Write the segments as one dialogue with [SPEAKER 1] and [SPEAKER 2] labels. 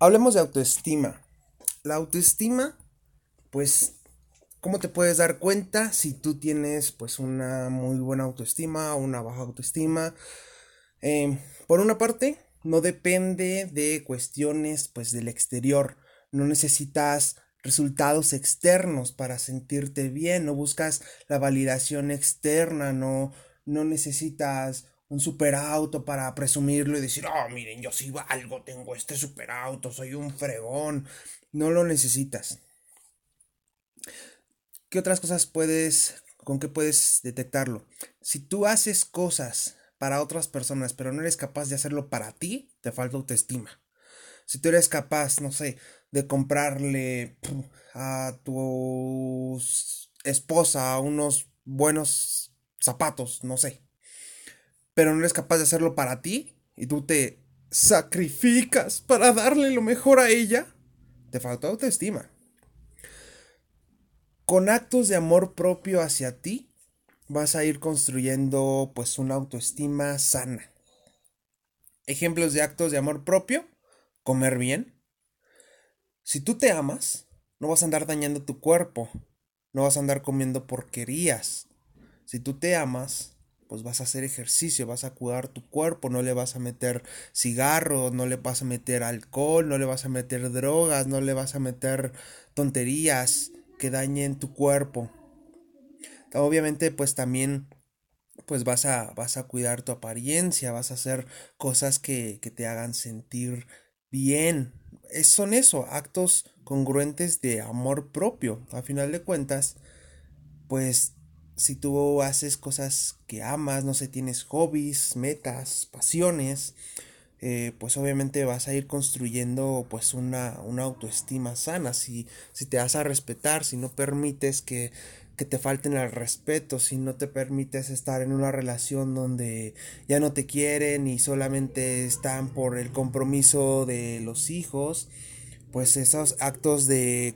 [SPEAKER 1] Hablemos de autoestima. La autoestima, pues, ¿cómo te puedes dar cuenta si tú tienes, pues, una muy buena autoestima o una baja autoestima? Em, por una parte, no depende de cuestiones, pues, del exterior. No necesitas resultados externos para sentirte bien, no buscas la validación externa, no, no necesitas un superauto para presumirlo y decir, oh, miren, yo sí algo, tengo este superauto, soy un fregón. No lo necesitas. ¿Qué otras cosas puedes, con qué puedes detectarlo? Si tú haces cosas para otras personas, pero no eres capaz de hacerlo para ti, te falta autoestima. Si tú eres capaz, no sé, de comprarle a tu esposa unos buenos zapatos, no sé, pero no eres capaz de hacerlo para ti y tú te sacrificas para darle lo mejor a ella, te falta autoestima. Con actos de amor propio hacia ti, vas a ir construyendo pues una autoestima sana. Ejemplos de actos de amor propio, comer bien. Si tú te amas, no vas a andar dañando tu cuerpo, no vas a andar comiendo porquerías. Si tú te amas, pues vas a hacer ejercicio, vas a cuidar tu cuerpo, no le vas a meter cigarro, no le vas a meter alcohol, no le vas a meter drogas, no le vas a meter tonterías que dañen tu cuerpo. Obviamente pues también pues vas a, vas a cuidar tu apariencia, vas a hacer cosas que, que te hagan sentir bien. Es, son eso, actos congruentes de amor propio. A final de cuentas, pues si tú haces cosas que amas, no sé, tienes hobbies, metas, pasiones, eh, pues obviamente vas a ir construyendo pues una, una autoestima sana, si, si te vas a respetar, si no permites que, que te falten al respeto, si no te permites estar en una relación donde ya no te quieren y solamente están por el compromiso de los hijos, pues esos actos de,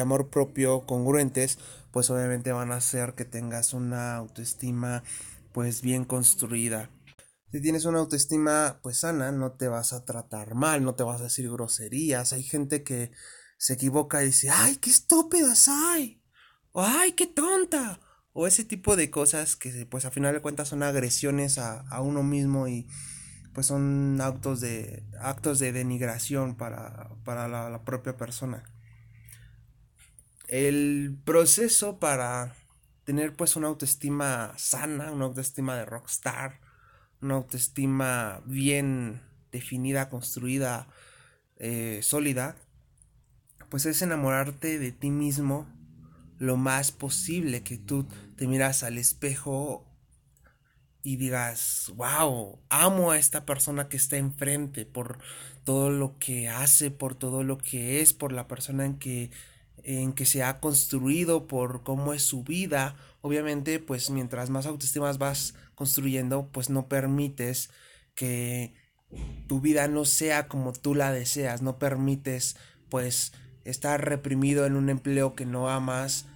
[SPEAKER 1] amor propio congruentes pues obviamente van a hacer que tengas una autoestima pues bien construida. Si tienes una autoestima pues sana, no te vas a tratar mal, no te vas a decir groserías. Hay gente que se equivoca y dice, ay, qué estúpida soy, o ay, qué tonta, o ese tipo de cosas que pues a final de cuentas son agresiones a, uno mismo y pues son actos de actos de denigración para, para la propia persona. El proceso para tener pues una autoestima sana, una autoestima de rockstar, una autoestima bien definida, construida, eh, sólida, pues es enamorarte de ti mismo lo más posible, que tú te miras al espejo y digas, wow, amo a esta persona que está enfrente por todo lo que hace, por todo lo que es, por la persona en que en que se ha construido por cómo es su vida, obviamente pues mientras más autoestimas vas construyendo pues no permites que tu vida no sea como tú la deseas, no permites pues estar reprimido en un empleo que no amas,